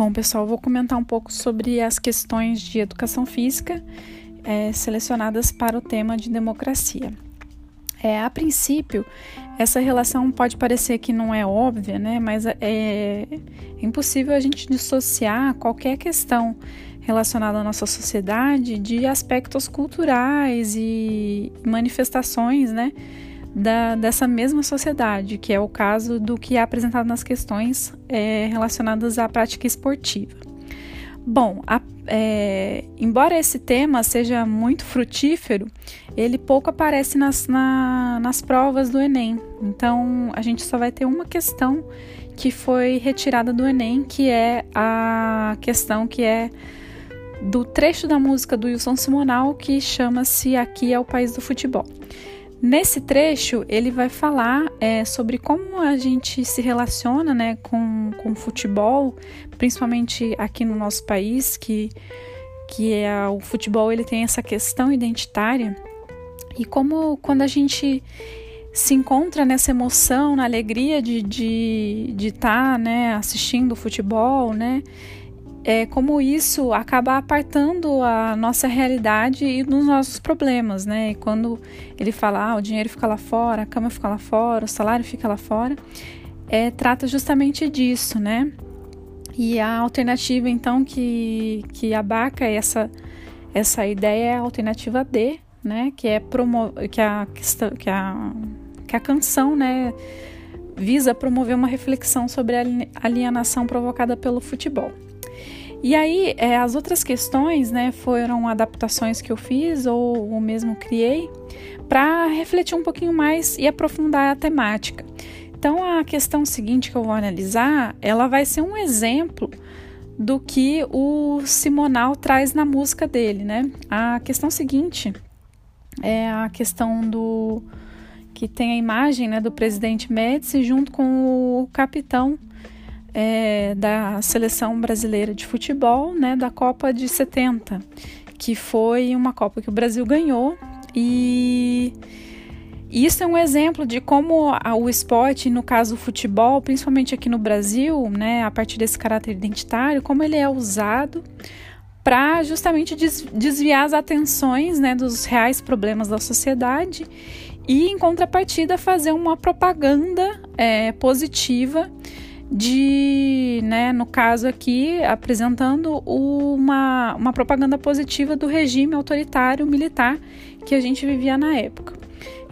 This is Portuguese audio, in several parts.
Bom, pessoal, vou comentar um pouco sobre as questões de educação física é, selecionadas para o tema de democracia. É, a princípio, essa relação pode parecer que não é óbvia, né? Mas é, é impossível a gente dissociar qualquer questão relacionada à nossa sociedade de aspectos culturais e manifestações, né? Da, dessa mesma sociedade, que é o caso do que é apresentado nas questões é, relacionadas à prática esportiva. Bom, a, é, embora esse tema seja muito frutífero, ele pouco aparece nas, na, nas provas do Enem. Então, a gente só vai ter uma questão que foi retirada do Enem, que é a questão que é do trecho da música do Wilson Simonal, que chama-se Aqui é o País do Futebol. Nesse trecho, ele vai falar é, sobre como a gente se relaciona né, com, com o futebol, principalmente aqui no nosso país, que, que é o futebol ele tem essa questão identitária, e como quando a gente se encontra nessa emoção, na alegria de estar de, de tá, né, assistindo o futebol, né, é, como isso acaba apartando a nossa realidade e dos nossos problemas, né? E quando ele fala, ah, o dinheiro fica lá fora, a cama fica lá fora, o salário fica lá fora, é, trata justamente disso, né? E a alternativa, então, que, que abaca essa, essa ideia é a alternativa D, né? Que é promover, que a, que a, que a canção, né? Visa promover uma reflexão sobre a alienação provocada pelo futebol. E aí, é, as outras questões, né, foram adaptações que eu fiz ou, ou mesmo criei para refletir um pouquinho mais e aprofundar a temática. Então, a questão seguinte que eu vou analisar, ela vai ser um exemplo do que o Simonal traz na música dele, né? A questão seguinte é a questão do que tem a imagem, né, do presidente Médici junto com o capitão é, da seleção brasileira de futebol, né, da Copa de 70, que foi uma Copa que o Brasil ganhou. E isso é um exemplo de como o esporte, no caso o futebol, principalmente aqui no Brasil, né, a partir desse caráter identitário, como ele é usado para justamente desviar as atenções né, dos reais problemas da sociedade e, em contrapartida, fazer uma propaganda é, positiva de, né, no caso aqui, apresentando uma, uma propaganda positiva do regime autoritário militar que a gente vivia na época.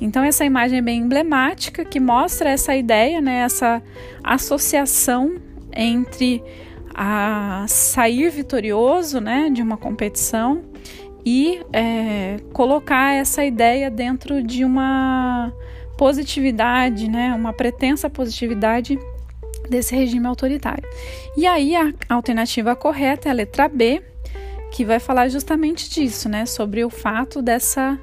Então essa imagem é bem emblemática que mostra essa ideia, né, essa associação entre a sair vitorioso, né, de uma competição e é, colocar essa ideia dentro de uma positividade, né, uma pretensa positividade desse regime autoritário. E aí a alternativa correta é a letra B, que vai falar justamente disso, né, sobre o fato dessa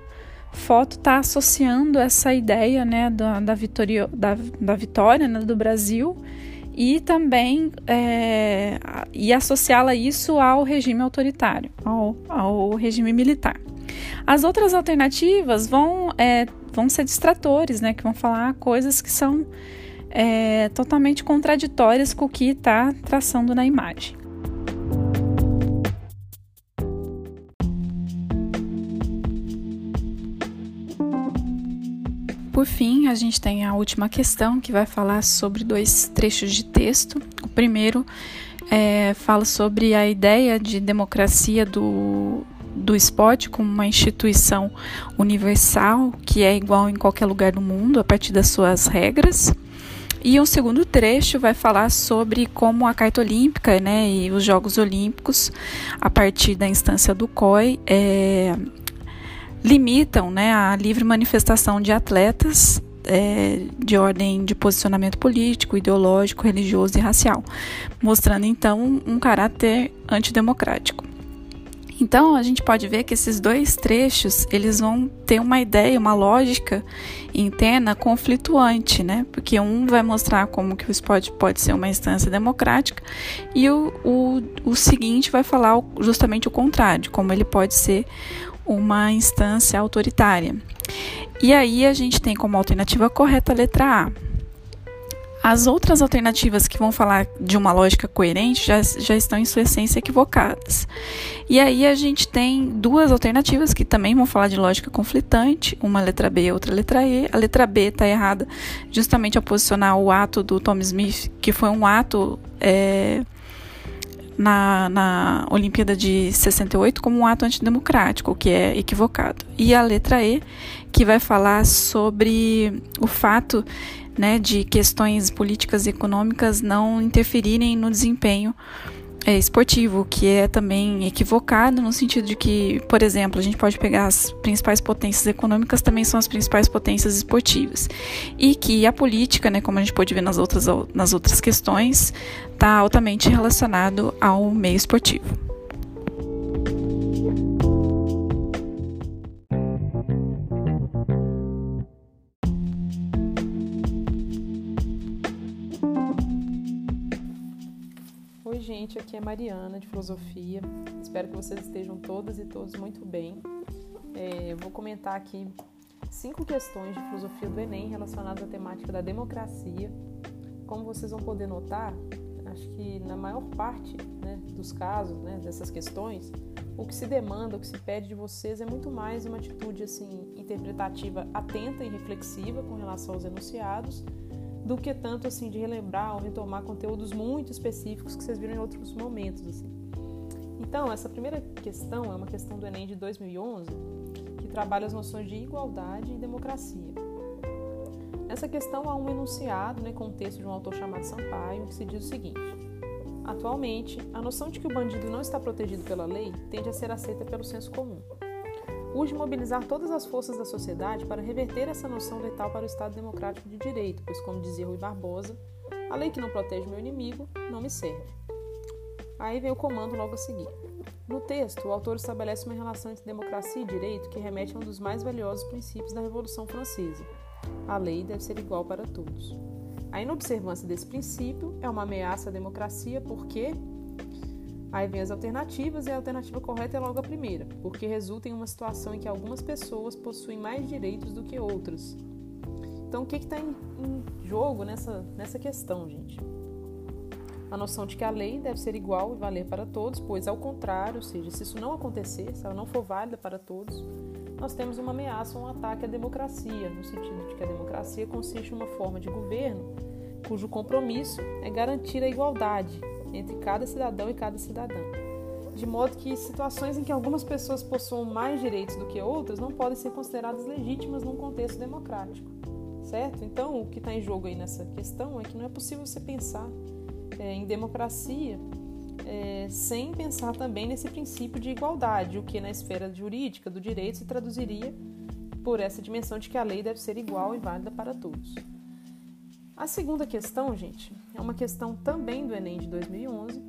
foto estar tá associando essa ideia, né, da, da, vitória, da, da vitória né, do Brasil e também é, e associá-la isso ao regime autoritário, ao, ao regime militar. As outras alternativas vão, é, vão ser distratores, né, que vão falar coisas que são é, totalmente contraditórias com o que está traçando na imagem. Por fim, a gente tem a última questão que vai falar sobre dois trechos de texto. O primeiro é, fala sobre a ideia de democracia do, do esporte como uma instituição universal que é igual em qualquer lugar do mundo a partir das suas regras. E um segundo trecho vai falar sobre como a Carta Olímpica né, e os Jogos Olímpicos, a partir da instância do COI, é, limitam né, a livre manifestação de atletas é, de ordem de posicionamento político, ideológico, religioso e racial, mostrando então um caráter antidemocrático. Então a gente pode ver que esses dois trechos eles vão ter uma ideia, uma lógica interna conflituante, né? Porque um vai mostrar como que o esporte pode ser uma instância democrática e o, o, o seguinte vai falar justamente o contrário, como ele pode ser uma instância autoritária. E aí a gente tem como alternativa correta a letra A. As outras alternativas que vão falar de uma lógica coerente já, já estão em sua essência equivocadas. E aí a gente tem duas alternativas que também vão falar de lógica conflitante, uma letra B e outra letra E. A letra B está errada justamente ao posicionar o ato do Tom Smith, que foi um ato é, na, na Olimpíada de 68 como um ato antidemocrático, que é equivocado. E a letra E, que vai falar sobre o fato né, de questões políticas e econômicas não interferirem no desempenho é, esportivo, que é também equivocado no sentido de que, por exemplo, a gente pode pegar as principais potências econômicas também são as principais potências esportivas e que a política, né, como a gente pode ver nas outras nas outras questões, está altamente relacionado ao meio esportivo. Gente, aqui é Mariana de Filosofia. Espero que vocês estejam todas e todos muito bem. É, vou comentar aqui cinco questões de filosofia do Enem relacionadas à temática da democracia. Como vocês vão poder notar, acho que na maior parte né, dos casos, né, dessas questões, o que se demanda, o que se pede de vocês é muito mais uma atitude assim interpretativa atenta e reflexiva com relação aos enunciados do que tanto assim de relembrar ou retomar conteúdos muito específicos que vocês viram em outros momentos assim. Então, essa primeira questão é uma questão do Enem de 2011 que trabalha as noções de igualdade e democracia. Nessa questão há um enunciado, né, com um texto de um autor chamado Sampaio, que se diz o seguinte: Atualmente, a noção de que o bandido não está protegido pela lei tende a ser aceita pelo senso comum urge mobilizar todas as forças da sociedade para reverter essa noção letal para o Estado democrático de direito, pois, como dizia Rui Barbosa, a lei que não protege meu inimigo não me serve. Aí vem o comando logo a seguir. No texto, o autor estabelece uma relação entre democracia e direito que remete a um dos mais valiosos princípios da Revolução Francesa. A lei deve ser igual para todos. A inobservância desse princípio é uma ameaça à democracia porque Aí vem as alternativas e a alternativa correta é logo a primeira, porque resulta em uma situação em que algumas pessoas possuem mais direitos do que outras. Então, o que está em, em, jogo nessa, nessa questão, gente? A noção de que a lei deve ser igual e valer para todos, pois, ao contrário, ou seja, se isso não acontecer, se ela não for válida para todos, nós temos uma ameaça, um ataque à democracia, no sentido de que a democracia consiste em uma forma de governo cujo compromisso é garantir a igualdade entre cada cidadão e cada cidadã. De modo que situações em que algumas pessoas possuam mais direitos do que outras não podem ser consideradas legítimas num contexto democrático, certo? Então, o que está em jogo aí nessa questão é que não é possível você pensar é, em democracia é, sem pensar também nesse princípio de igualdade, o que na esfera jurídica do direito se traduziria por essa dimensão de que a lei deve ser igual e válida para todos. A segunda questão, gente, é uma questão também do Enem de 2011,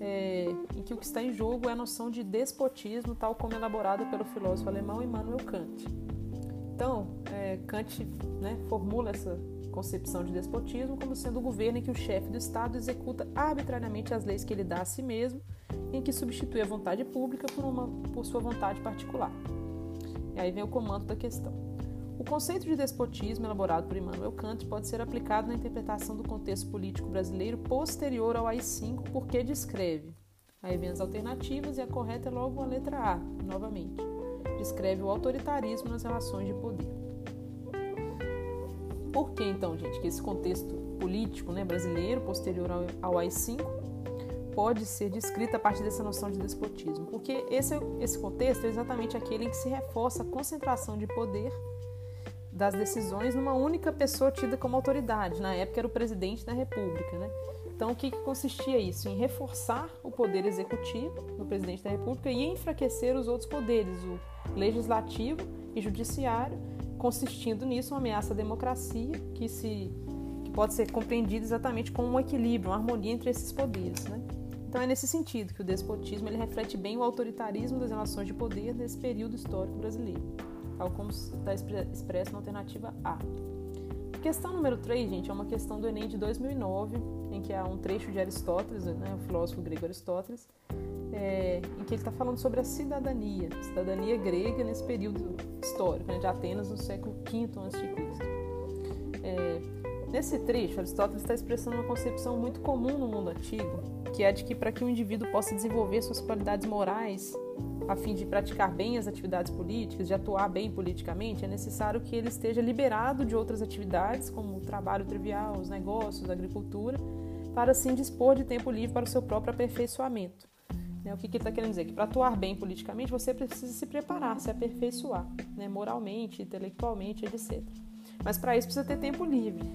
é, em que o que está em jogo é a noção de despotismo, tal como elaborada pelo filósofo alemão Immanuel Kant. Então, é, Kant né, formula essa concepção de despotismo como sendo o governo em que o chefe do Estado executa arbitrariamente as leis que ele dá a si mesmo, em que substitui a vontade pública por, uma, por sua vontade particular. E aí vem o comando da questão. O conceito de despotismo, elaborado por Immanuel Kant, pode ser aplicado na interpretação do contexto político brasileiro posterior ao AI-5, porque descreve. Aí vem as alternativas e a correta é logo a letra A, novamente. Descreve o autoritarismo nas relações de poder. Por que então, gente, que esse contexto político né, brasileiro posterior ao AI-5 pode ser descrito a partir dessa noção de despotismo? Porque esse, esse contexto é exatamente aquele em que se reforça a concentração de poder das decisões numa única pessoa tida como autoridade. Na época era o presidente da República, né? Então, o que, que consistia isso? Em reforçar o poder executivo do presidente da República e enfraquecer os outros poderes, o legislativo e judiciário, consistindo nisso uma ameaça à democracia que se que pode ser compreendida exatamente como um equilíbrio, uma harmonia entre esses poderes, né? Então é nesse sentido que o despotismo ele reflete bem o autoritarismo das relações de poder nesse período histórico brasileiro tal como está expresso na alternativa A. questão número 3, gente, é uma questão do Enem de 2009, em que há um trecho de Aristóteles, né, o filósofo grego Aristóteles, é, em que ele está falando sobre a cidadania, cidadania grega nesse período histórico, né, de Atenas no século V a.C. É, Nesse trecho, Aristóteles está expressando uma concepção muito comum no mundo antigo, que é de que para que um indivíduo possa desenvolver suas qualidades morais, a fim de praticar bem as atividades políticas, de atuar bem politicamente, é necessário que ele esteja liberado de outras atividades, como o trabalho trivial, os negócios, a agricultura, para assim dispor de tempo livre para o seu próprio aperfeiçoamento. Né, o que, que ele está querendo dizer? Que para atuar bem politicamente, você precisa se preparar, se aperfeiçoar, né, moralmente, intelectualmente, etc. Mas para isso precisa ter tempo livre.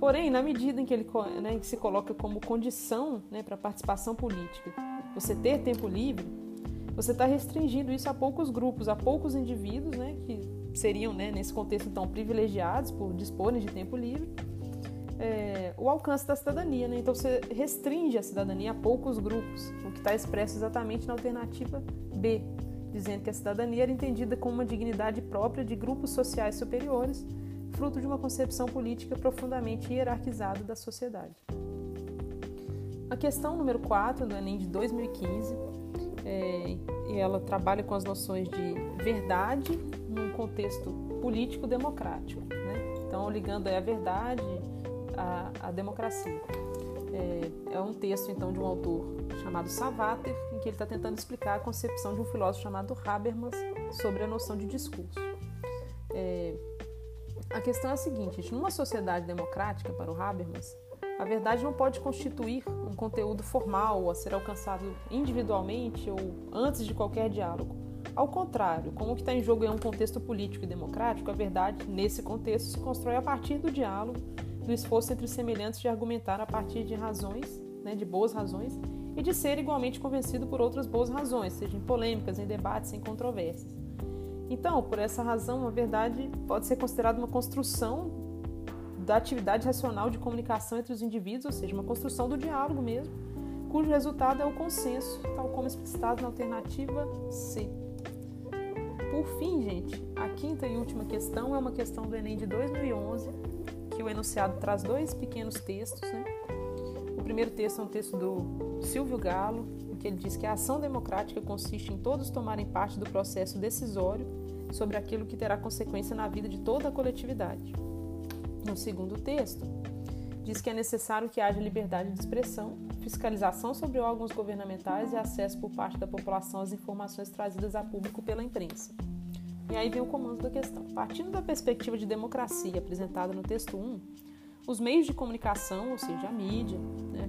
Porém, na medida em que ele né, se coloca como condição né, para participação política, você ter tempo livre, você está restringindo isso a poucos grupos, a poucos indivíduos, né, que seriam, né, nesse contexto, então, privilegiados por disporem de tempo livre, é, o alcance da cidadania. Né? Então, você restringe a cidadania a poucos grupos, o que está expresso exatamente na alternativa B, dizendo que a cidadania era entendida como uma dignidade própria de grupos sociais superiores, fruto de uma concepção política profundamente hierarquizada da sociedade. A questão número 4 do Enem de 2015, é, ela trabalha com as noções de verdade num contexto político democrático. Né? Então, ligando a verdade à, à democracia. É, é, um texto, então, de um autor chamado Savater, em que ele está tentando explicar a concepção de um filósofo chamado Habermas sobre a noção de discurso. É, a questão é a seguinte: numa sociedade democrática, para o Habermas, a verdade não pode constituir um conteúdo formal a ser alcançado individualmente ou antes de qualquer diálogo. Ao contrário, como o que está em jogo é um contexto político e democrático, a verdade, nesse contexto, se constrói a partir do diálogo, do esforço entre os semelhantes de argumentar a partir de razões, né, de boas razões, e de ser igualmente convencido por outras boas razões, seja em polêmicas, em debates, em controvérsias. Então, por essa razão, a verdade pode ser considerada uma construção da atividade racional de comunicação entre os indivíduos, ou seja, uma construção do diálogo mesmo, cujo resultado é o consenso, tal como explicitado na alternativa C. Por fim, gente, a quinta e última questão é uma questão do Enem de 2011, que o enunciado traz dois pequenos textos. Né? O primeiro texto é um texto do Silvio Galo, que ele diz que a ação democrática consiste em todos tomarem parte do processo decisório sobre aquilo que terá consequência na vida de toda a coletividade. No segundo texto, diz que é necessário que haja liberdade de expressão, fiscalização sobre órgãos governamentais e acesso por parte da população às informações trazidas a público pela imprensa. E aí vem o comando da questão. Partindo da perspectiva de democracia apresentada no texto 1, os meios de comunicação, ou seja, a mídia, né,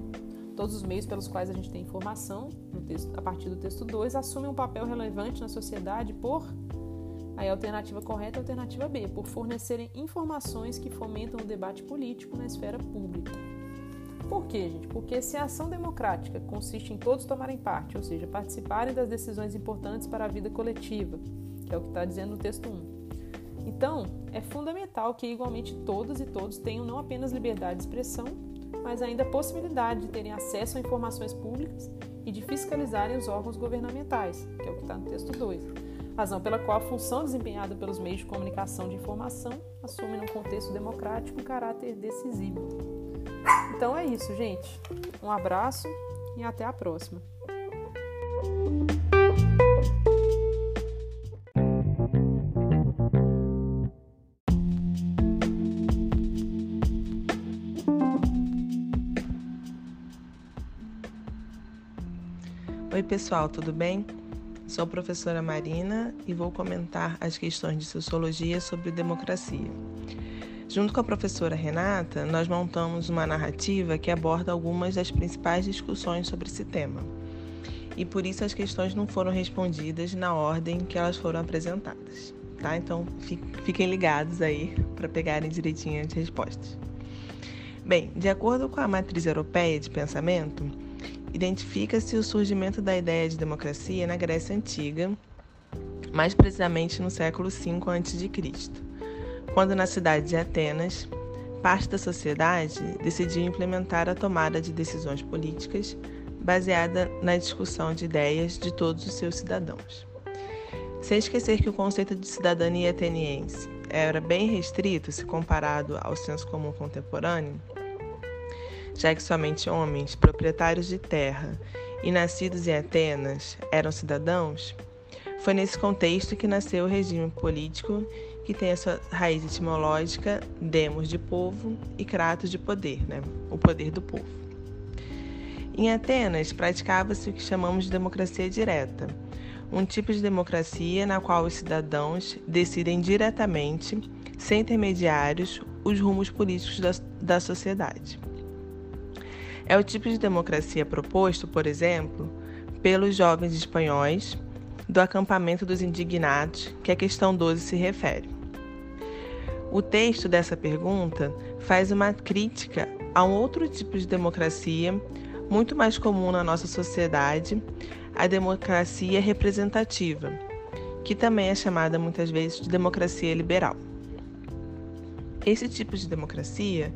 Todos os meios pelos quais a gente tem informação, texto, a partir do texto 2, assumem um papel relevante na sociedade por. Aí a alternativa correta é a alternativa B, por fornecerem informações que fomentam o debate político na esfera pública. Por quê, gente? Porque se a ação democrática consiste em todos tomarem parte, ou seja, participarem das decisões importantes para a vida coletiva, que é o que está dizendo no texto 1. Então, é fundamental que igualmente todas e todos tenham não apenas liberdade de expressão, mas ainda a possibilidade de terem acesso a informações públicas e de fiscalizarem os órgãos governamentais, que é o que está no texto 2. Razão pela qual a função desempenhada pelos meios de comunicação de informação assume, num contexto democrático, um caráter decisivo. Então é isso, gente. Um abraço e até a próxima. Oi, pessoal, tudo bem? Sou professora Marina e vou comentar as questões de sociologia sobre democracia. Junto com a professora Renata, nós montamos uma narrativa que aborda algumas das principais discussões sobre esse tema. E por isso as questões não foram respondidas na ordem que elas foram apresentadas, tá? Então fiquem ligados aí para pegarem direitinho as respostas. Bem, de acordo com a matriz europeia de pensamento, identifica-se o surgimento da ideia de democracia na Grécia Antiga, mais precisamente no século V a.C., quando na cidade de Atenas, parte da sociedade decidiu implementar a tomada de decisões políticas baseada na discussão de ideias de todos os seus cidadãos. Sem esquecer que o conceito de cidadania ateniense era bem restrito se comparado ao senso comum contemporâneo, já que somente homens proprietários de terra e nascidos em Atenas eram cidadãos, foi nesse contexto que nasceu o regime político que tem a sua raiz etimológica demos de povo e kratos de poder, né? o poder do povo. Em Atenas, praticava-se o que chamamos de democracia direta, um tipo de democracia na qual os cidadãos decidem diretamente, sem intermediários, os rumos políticos da, da sociedade. É o tipo de democracia proposto, por exemplo, pelos jovens espanhóis do acampamento dos indignados, que a questão 12 se refere. O texto dessa pergunta faz uma crítica a um outro tipo de democracia muito mais comum na nossa sociedade, a democracia representativa, que também é chamada muitas vezes de democracia liberal. Esse tipo de democracia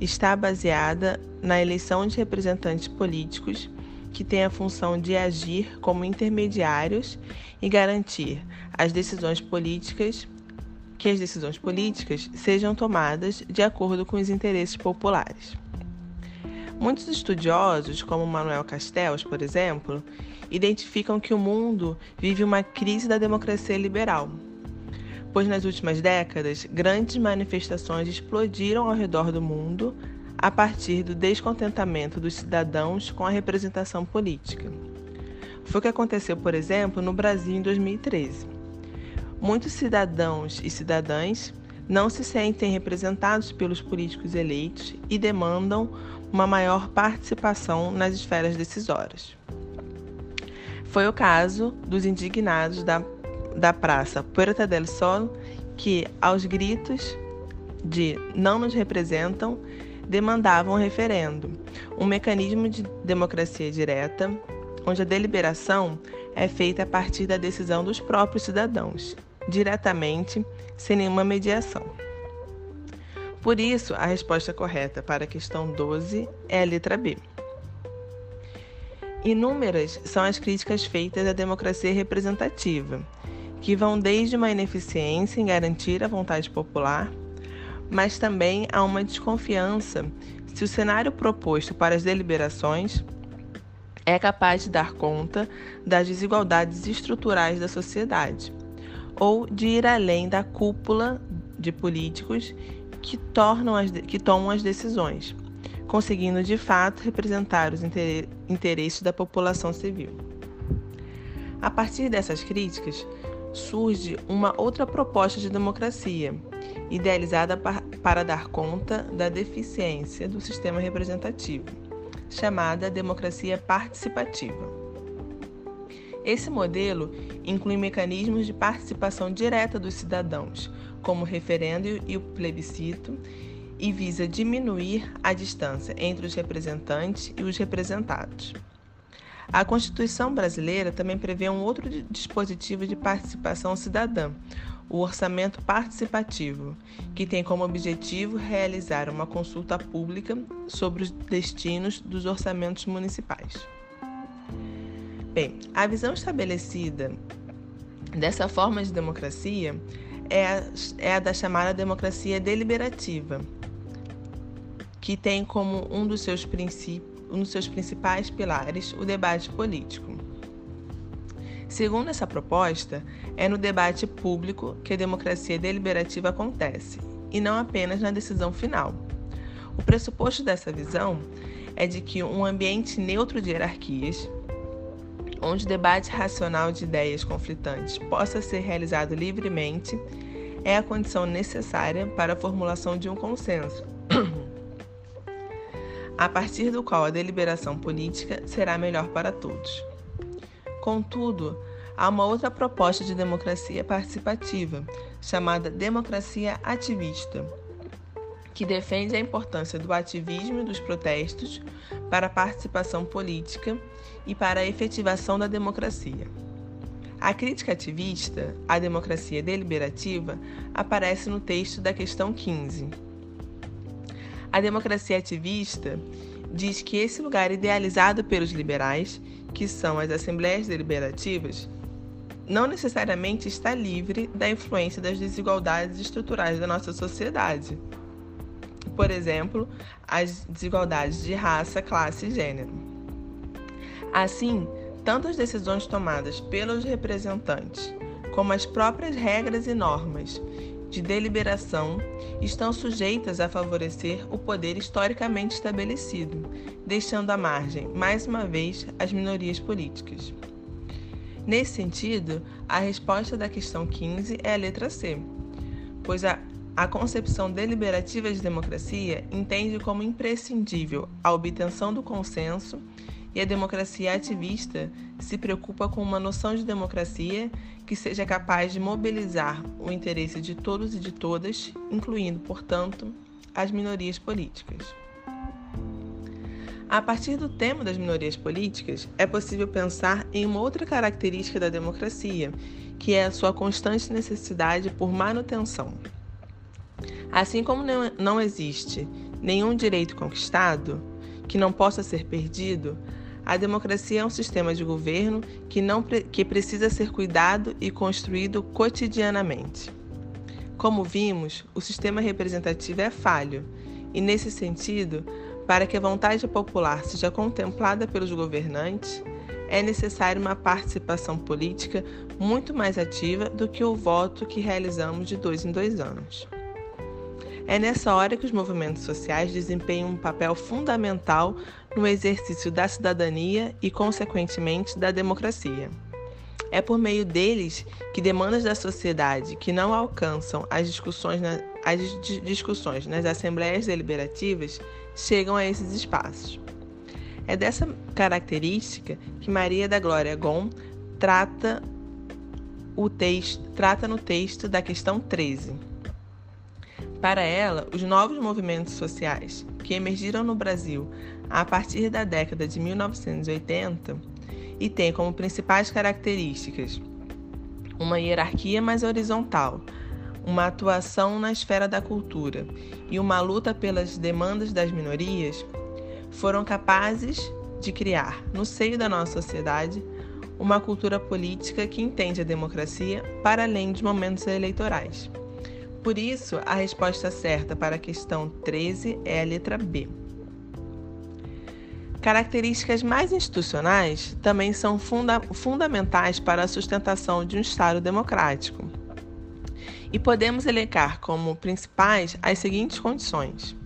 está baseada na eleição de representantes políticos que têm a função de agir como intermediários e garantir as decisões políticas que as decisões políticas sejam tomadas de acordo com os interesses populares. Muitos estudiosos, como Manuel Castells, por exemplo, identificam que o mundo vive uma crise da democracia liberal, pois nas últimas décadas grandes manifestações explodiram ao redor do mundo a partir do descontentamento dos cidadãos com a representação política. Foi o que aconteceu, por exemplo, no Brasil em 2013. Muitos cidadãos e cidadãs não se sentem representados pelos políticos eleitos e demandam uma maior participação nas esferas decisórias. Foi o caso dos indignados da, da Praça Puerta del Sol, que, aos gritos de não nos representam, demandavam um referendo, um mecanismo de democracia direta, onde a deliberação é feita a partir da decisão dos próprios cidadãos, diretamente, sem nenhuma mediação. Por isso, a resposta correta para a questão 12 é a letra B. Inúmeras são as críticas feitas à democracia representativa, que vão desde uma ineficiência em garantir a vontade popular, mas também a uma desconfiança se o cenário proposto para as deliberações é capaz de dar conta das desigualdades estruturais da sociedade, ou de ir além da cúpula de políticos que, tornam as, que tomam as decisões conseguindo de fato representar os interesses da população civil. A partir dessas críticas, surge uma outra proposta de democracia, idealizada para dar conta da deficiência do sistema representativo, chamada democracia participativa. Esse modelo inclui mecanismos de participação direta dos cidadãos, como o referendo e o plebiscito, e visa diminuir a distância entre os representantes e os representados. A Constituição brasileira também prevê um outro dispositivo de participação cidadã, o orçamento participativo, que tem como objetivo realizar uma consulta pública sobre os destinos dos orçamentos municipais. Bem, a visão estabelecida dessa forma de democracia é a, é a da chamada democracia deliberativa, que tem como um dos seus princípios dos seus principais pilares o debate político. Segundo essa proposta, é no debate público que a democracia deliberativa acontece, e não apenas na decisão final. O pressuposto dessa visão é de que um ambiente neutro de hierarquias, onde o debate racional de ideias conflitantes possa ser realizado livremente, é a condição necessária para a formulação de um consenso a partir do qual a deliberação política será melhor para todos. Contudo, há uma outra proposta de democracia participativa, chamada democracia ativista, que defende a importância do ativismo e dos protestos para a participação política e para a efetivação da democracia. A crítica ativista à democracia deliberativa aparece no texto da questão 15 a democracia ativista diz que esse lugar idealizado pelos liberais, que são as assembleias deliberativas, não necessariamente está livre da influência das desigualdades estruturais da nossa sociedade. Por exemplo, as desigualdades de raça, classe e gênero. Assim, tanto as decisões tomadas pelos representantes, como as próprias regras e normas de deliberação estão sujeitas a favorecer o poder historicamente estabelecido, deixando à margem, mais uma vez, as minorias políticas. Nesse sentido, a resposta da questão 15 é a letra C, pois a, a concepção deliberativa de democracia entende como imprescindível a obtenção do consenso e a democracia ativista se preocupa com uma noção de democracia que seja capaz de mobilizar o interesse de todos e de todas, incluindo, portanto, as minorias políticas. A partir do tema das minorias políticas, é possível pensar em uma outra característica da democracia, que é a sua constante necessidade por manutenção. Assim como não existe nenhum direito conquistado que não possa ser perdido, a democracia é um sistema de governo que, não, que precisa ser cuidado e construído cotidianamente. Como vimos, o sistema representativo é falho, e nesse sentido, para que a vontade popular seja contemplada pelos governantes, é necessária uma participação política muito mais ativa do que o voto que realizamos de dois em dois anos. É nessa hora que os movimentos sociais desempenham um papel fundamental no exercício da cidadania e, consequentemente, da democracia. É por meio deles que demandas da sociedade que não alcançam as discussões, na, as discussões nas assembleias deliberativas chegam a esses espaços. É dessa característica que Maria da Glória Gon trata, o texto, trata no texto da questão 13. Para ela, os novos movimentos sociais que emergiram no Brasil a partir da década de 1980 e têm como principais características uma hierarquia mais horizontal, uma atuação na esfera da cultura e uma luta pelas demandas das minorias, foram capazes de criar, no seio da nossa sociedade, uma cultura política que entende a democracia para além dos momentos eleitorais. Por isso, a resposta certa para a questão 13 é a letra B. Características mais institucionais também são funda fundamentais para a sustentação de um Estado democrático. E podemos elencar como principais as seguintes condições: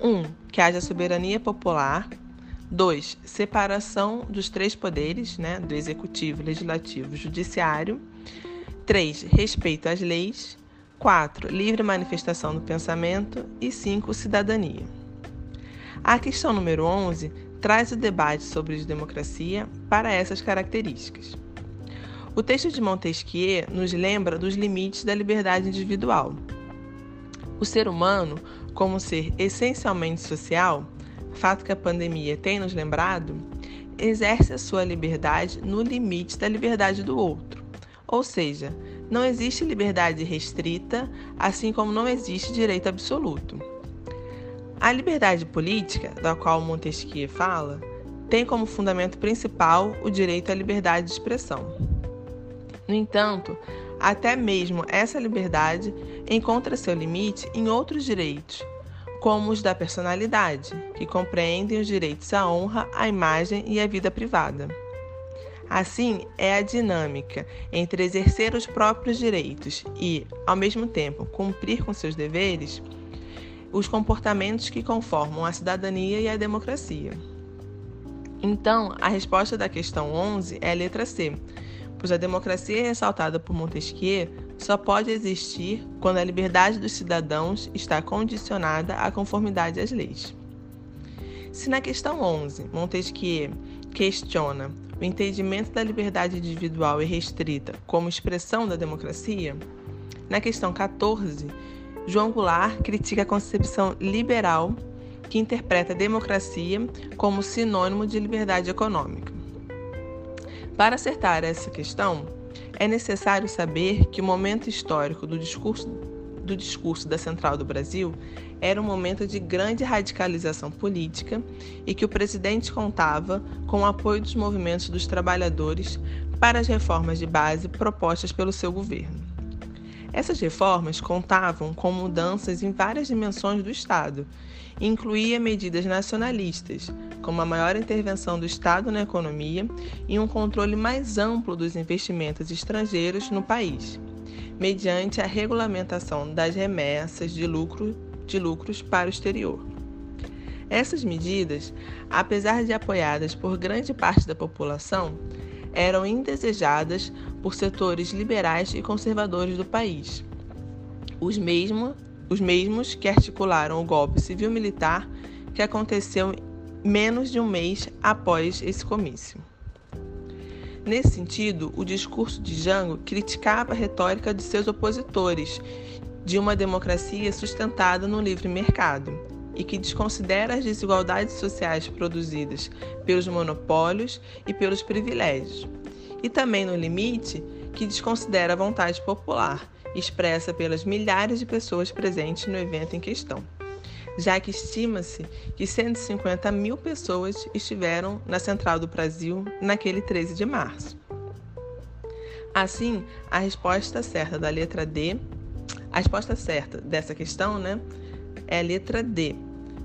1. Um, que haja soberania popular. 2. Separação dos três poderes, né, do executivo, legislativo e judiciário. 3. Respeito às leis. 4. Livre manifestação do pensamento. E 5. Cidadania. A questão número 11 traz o debate sobre democracia para essas características. O texto de Montesquieu nos lembra dos limites da liberdade individual. O ser humano, como ser essencialmente social, fato que a pandemia tem nos lembrado, exerce a sua liberdade no limite da liberdade do outro. Ou seja, não existe liberdade restrita, assim como não existe direito absoluto. A liberdade política, da qual Montesquieu fala, tem como fundamento principal o direito à liberdade de expressão. No entanto, até mesmo essa liberdade encontra seu limite em outros direitos, como os da personalidade, que compreendem os direitos à honra, à imagem e à vida privada. Assim, é a dinâmica entre exercer os próprios direitos e, ao mesmo tempo, cumprir com seus deveres, os comportamentos que conformam a cidadania e a democracia. Então, a resposta da questão 11 é a letra C, pois a democracia ressaltada por Montesquieu só pode existir quando a liberdade dos cidadãos está condicionada à conformidade às leis. Se na questão 11 Montesquieu questiona o entendimento da liberdade individual e restrita como expressão da democracia, na questão 14, João Goulart critica a concepção liberal que interpreta a democracia como sinônimo de liberdade econômica. Para acertar essa questão, é necessário saber que o momento histórico do discurso do discurso da Central do Brasil era um momento de grande radicalização política e que o presidente contava com o apoio dos movimentos dos trabalhadores para as reformas de base propostas pelo seu governo. Essas reformas contavam com mudanças em várias dimensões do Estado e incluía medidas nacionalistas, como a maior intervenção do Estado na economia e um controle mais amplo dos investimentos estrangeiros no país mediante a regulamentação das remessas de, lucro, de lucros para o exterior. Essas medidas, apesar de apoiadas por grande parte da população, eram indesejadas por setores liberais e conservadores do país. Os, mesmo, os mesmos que articularam o golpe civil-militar que aconteceu menos de um mês após esse comício. Nesse sentido, o discurso de Jango criticava a retórica de seus opositores de uma democracia sustentada no livre mercado e que desconsidera as desigualdades sociais produzidas pelos monopólios e pelos privilégios, e também, no limite, que desconsidera a vontade popular, expressa pelas milhares de pessoas presentes no evento em questão já que estima-se que 150 mil pessoas estiveram na Central do Brasil naquele 13 de março. Assim, a resposta certa da letra D, a resposta certa dessa questão, né, é a letra D,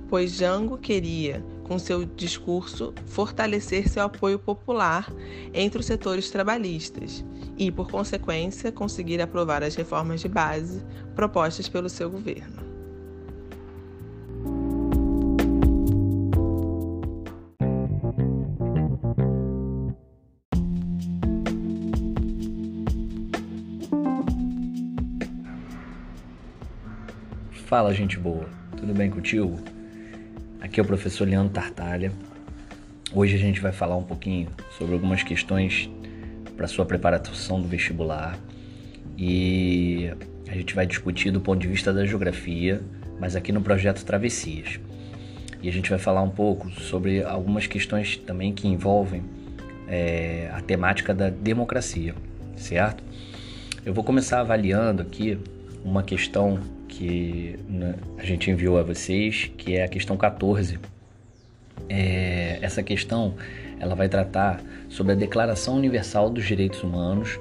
pois Jango queria, com seu discurso, fortalecer seu apoio popular entre os setores trabalhistas e, por consequência, conseguir aprovar as reformas de base propostas pelo seu governo. Fala, gente boa. Tudo bem contigo? Aqui é o professor Leandro Tartalha. Hoje a gente vai falar um pouquinho sobre algumas questões para sua preparação do vestibular e a gente vai discutir do ponto de vista da geografia, mas aqui no projeto Travessias. E a gente vai falar um pouco sobre algumas questões também que envolvem é, a temática da democracia, certo? Eu vou começar avaliando aqui uma questão que a gente enviou a vocês, que é a questão 14. É, essa questão ela vai tratar sobre a Declaração Universal dos Direitos Humanos,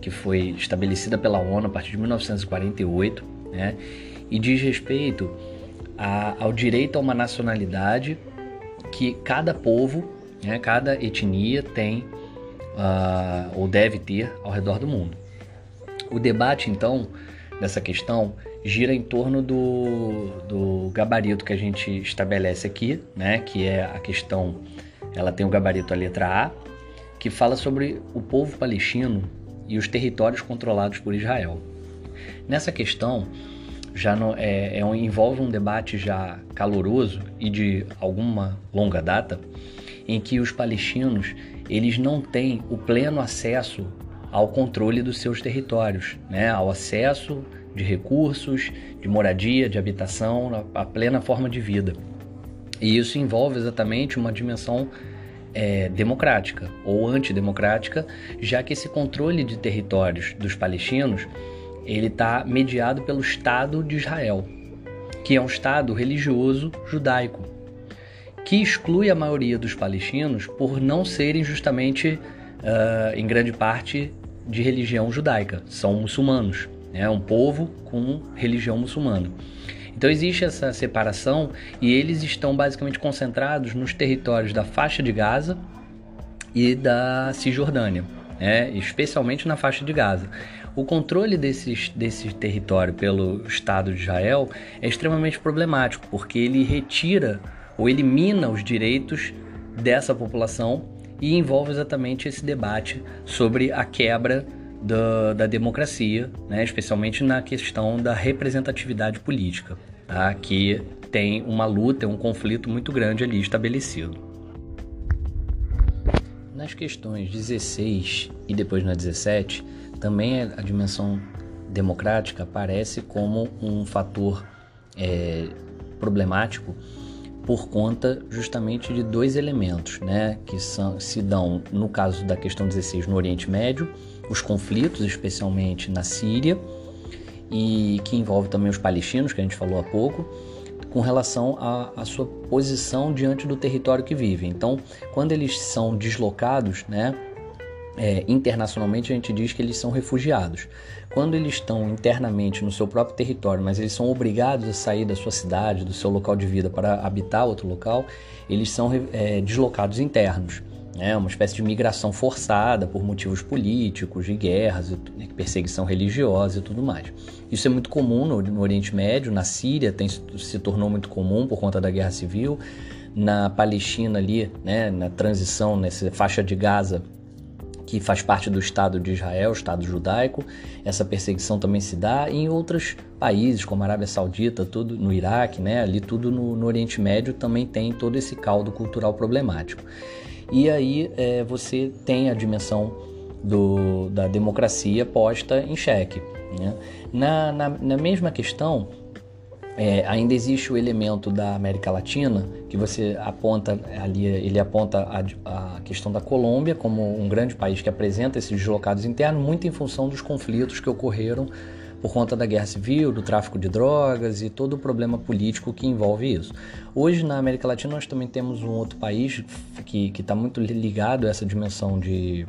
que foi estabelecida pela ONU a partir de 1948, né, e diz respeito a, ao direito a uma nacionalidade que cada povo, né, cada etnia tem uh, ou deve ter ao redor do mundo. O debate, então, dessa questão gira em torno do, do gabarito que a gente estabelece aqui, né? Que é a questão, ela tem o gabarito a letra A, que fala sobre o povo palestino e os territórios controlados por Israel. Nessa questão já não, é, é um, envolve um debate já caloroso e de alguma longa data, em que os palestinos eles não têm o pleno acesso ao controle dos seus territórios, né? ao acesso de recursos, de moradia, de habitação, a plena forma de vida. E isso envolve exatamente uma dimensão é, democrática ou antidemocrática, já que esse controle de territórios dos palestinos ele está mediado pelo Estado de Israel, que é um Estado religioso judaico, que exclui a maioria dos palestinos por não serem justamente, uh, em grande parte, de religião judaica, são muçulmanos né? um povo com religião muçulmana. Então existe essa separação e eles estão basicamente concentrados nos territórios da faixa de Gaza e da Cisjordânia, né? especialmente na faixa de Gaza. O controle desses, desse território pelo Estado de Israel é extremamente problemático, porque ele retira ou elimina os direitos dessa população e envolve exatamente esse debate sobre a quebra da, da democracia, né? especialmente na questão da representatividade política, tá? que tem uma luta, um conflito muito grande ali estabelecido. Nas questões 16 e depois na 17, também a dimensão democrática aparece como um fator é, problemático por conta justamente de dois elementos, né, que são, se dão no caso da questão 16 no Oriente Médio os conflitos, especialmente na Síria, e que envolve também os palestinos, que a gente falou há pouco, com relação à, sua posição diante do território que vivem. Então, quando eles são deslocados, né, é, internacionalmente a gente diz que eles são refugiados. Quando eles estão internamente no seu próprio território, mas eles são obrigados a sair da sua cidade, do seu local de vida para habitar outro local, eles são é, deslocados internos. Né, uma espécie de migração forçada por motivos políticos, de guerras, né, perseguição religiosa e tudo mais. Isso é muito comum no, no Oriente Médio, na Síria tem, se tornou muito comum por conta da guerra civil, na Palestina ali, né, na transição, nessa faixa de Gaza, que faz parte do Estado de Israel, Estado judaico, essa perseguição também se dá em outros países, como a Arábia Saudita, tudo no Iraque, né, ali tudo no, no Oriente Médio também tem todo esse caldo cultural problemático. E aí é, você tem a dimensão do, da democracia posta em xeque. Né? Na, na, na mesma questão, é, ainda existe o elemento da América Latina que você aponta ali, ele aponta a, a, questão da Colômbia como um grande país que apresenta esses deslocados internos, muito em função dos conflitos que ocorreram por conta da guerra civil, do tráfico de drogas e todo o problema político que envolve isso. Hoje na América Latina nós também temos um outro país que está muito ligado a essa dimensão de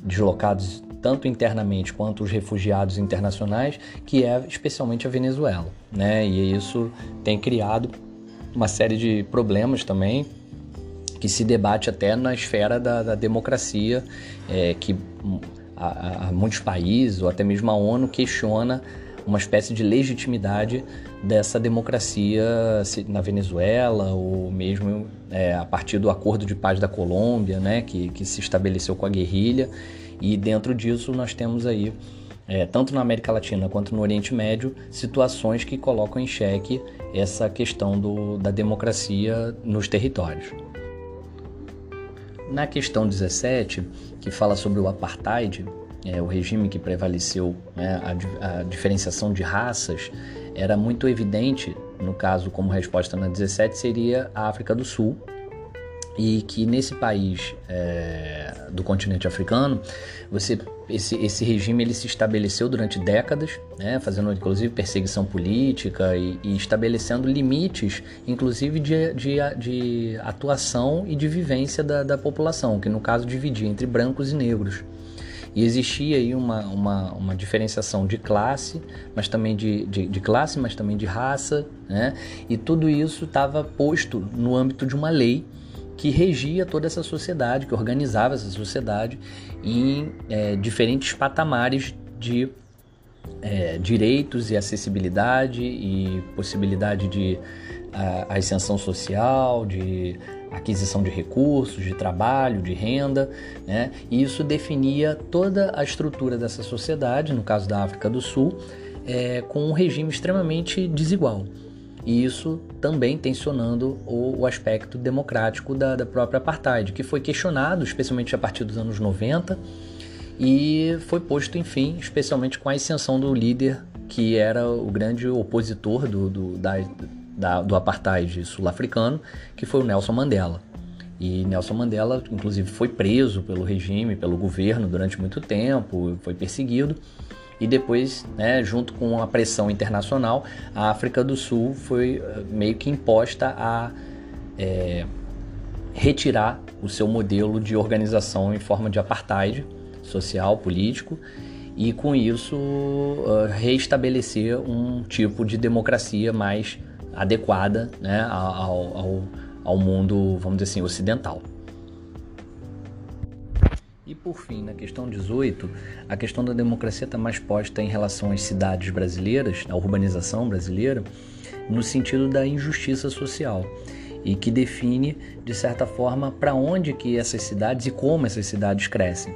deslocados tanto internamente quanto os refugiados internacionais, que é especialmente a Venezuela, né? E isso tem criado uma série de problemas também que se debate até na esfera da, da democracia, é, que a, a muitos países ou até mesmo a ONU questiona uma espécie de legitimidade dessa democracia na Venezuela ou mesmo é, a partir do acordo de paz da Colômbia, né, que, que se estabeleceu com a guerrilha e dentro disso nós temos aí, é, tanto na América Latina quanto no Oriente Médio, situações que colocam em xeque essa questão do, da democracia nos territórios. Na questão 17, que fala sobre o apartheid, é, o regime que prevaleceu, né, a, a diferenciação de raças, era muito evidente, no caso, como resposta na 17, seria a África do Sul, e que nesse país é, do continente africano, você, esse, esse regime ele se estabeleceu durante décadas, né, fazendo inclusive perseguição política e, e estabelecendo limites, inclusive de, de, de, atuação e de vivência da, da população, que no caso dividia entre brancos e negros. E existia aí uma, uma, uma diferenciação de classe, mas também de, de, de classe, mas também de raça, né? E tudo isso estava posto no âmbito de uma lei que regia toda essa sociedade, que organizava essa sociedade em é, diferentes patamares de é, direitos e acessibilidade e possibilidade de a, ascensão social, de aquisição de recursos, de trabalho, de renda, né? E isso definia toda a estrutura dessa sociedade, no caso da África do Sul, é, com um regime extremamente desigual e isso também tensionando o, o aspecto democrático da, da, própria apartheid, que foi questionado, especialmente a partir dos anos 90, e foi posto, enfim, especialmente com a ascensão do líder que era o grande opositor do, do, da, da, do apartheid sul-africano, que foi o Nelson Mandela. E Nelson Mandela, inclusive, foi preso pelo regime, pelo governo durante muito tempo, foi perseguido e depois, né, junto com a pressão internacional, a África do Sul foi eh, meio que imposta a é, retirar o seu modelo de organização em forma de apartheid social, político, e com isso uh, reestabelecer um tipo de democracia mais adequada né, ao, ao, ao mundo, vamos dizer assim, ocidental. Por fim, na questão 18, a questão da democracia está mais posta em relação às cidades brasileiras, à urbanização brasileira, no sentido da injustiça social e que define, de certa forma, para onde que essas cidades e como essas cidades crescem.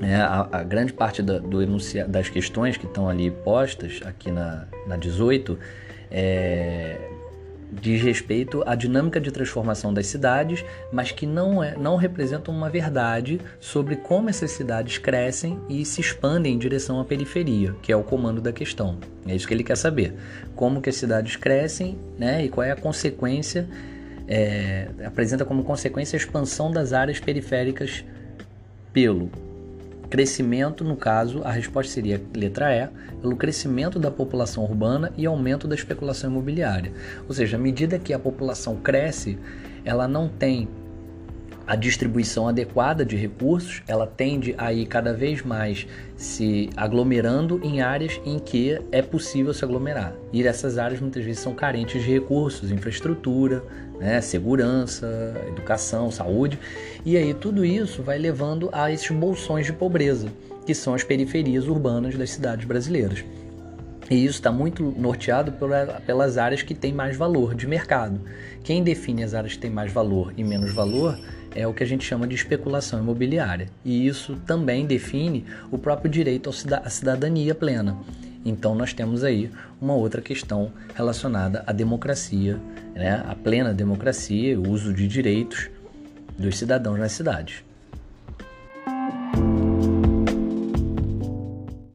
É, a, a, grande parte da, do enuncia, das questões que estão ali postas, aqui na, na 18, é, diz respeito à dinâmica de transformação das cidades, mas que não, é, não representam uma verdade sobre como essas cidades crescem e se expandem em direção à periferia, que é o comando da questão. É isso que ele quer saber. Como que as cidades crescem né, e qual é a consequência, é, apresenta como consequência a expansão das áreas periféricas pelo Crescimento, no caso, a resposta seria letra E, pelo crescimento da população urbana e aumento da especulação imobiliária. Ou seja, à medida que a população cresce, ela não tem a distribuição adequada de recursos, ela tende a ir cada vez mais se aglomerando em áreas em que é possível se aglomerar. E essas áreas muitas vezes são carentes de recursos, infraestrutura, né? segurança, educação, saúde, e aí tudo isso vai levando a esses bolsões de pobreza, que são as periferias urbanas das cidades brasileiras. E isso está muito norteado pelas áreas que têm mais valor de mercado. Quem define as áreas que têm mais valor e menos valor é o que a gente chama de especulação imobiliária. E isso também define o próprio direito à cidadania plena. Então nós temos aí uma outra questão relacionada à democracia, né? a plena democracia, o uso de direitos dos cidadãos nas cidades.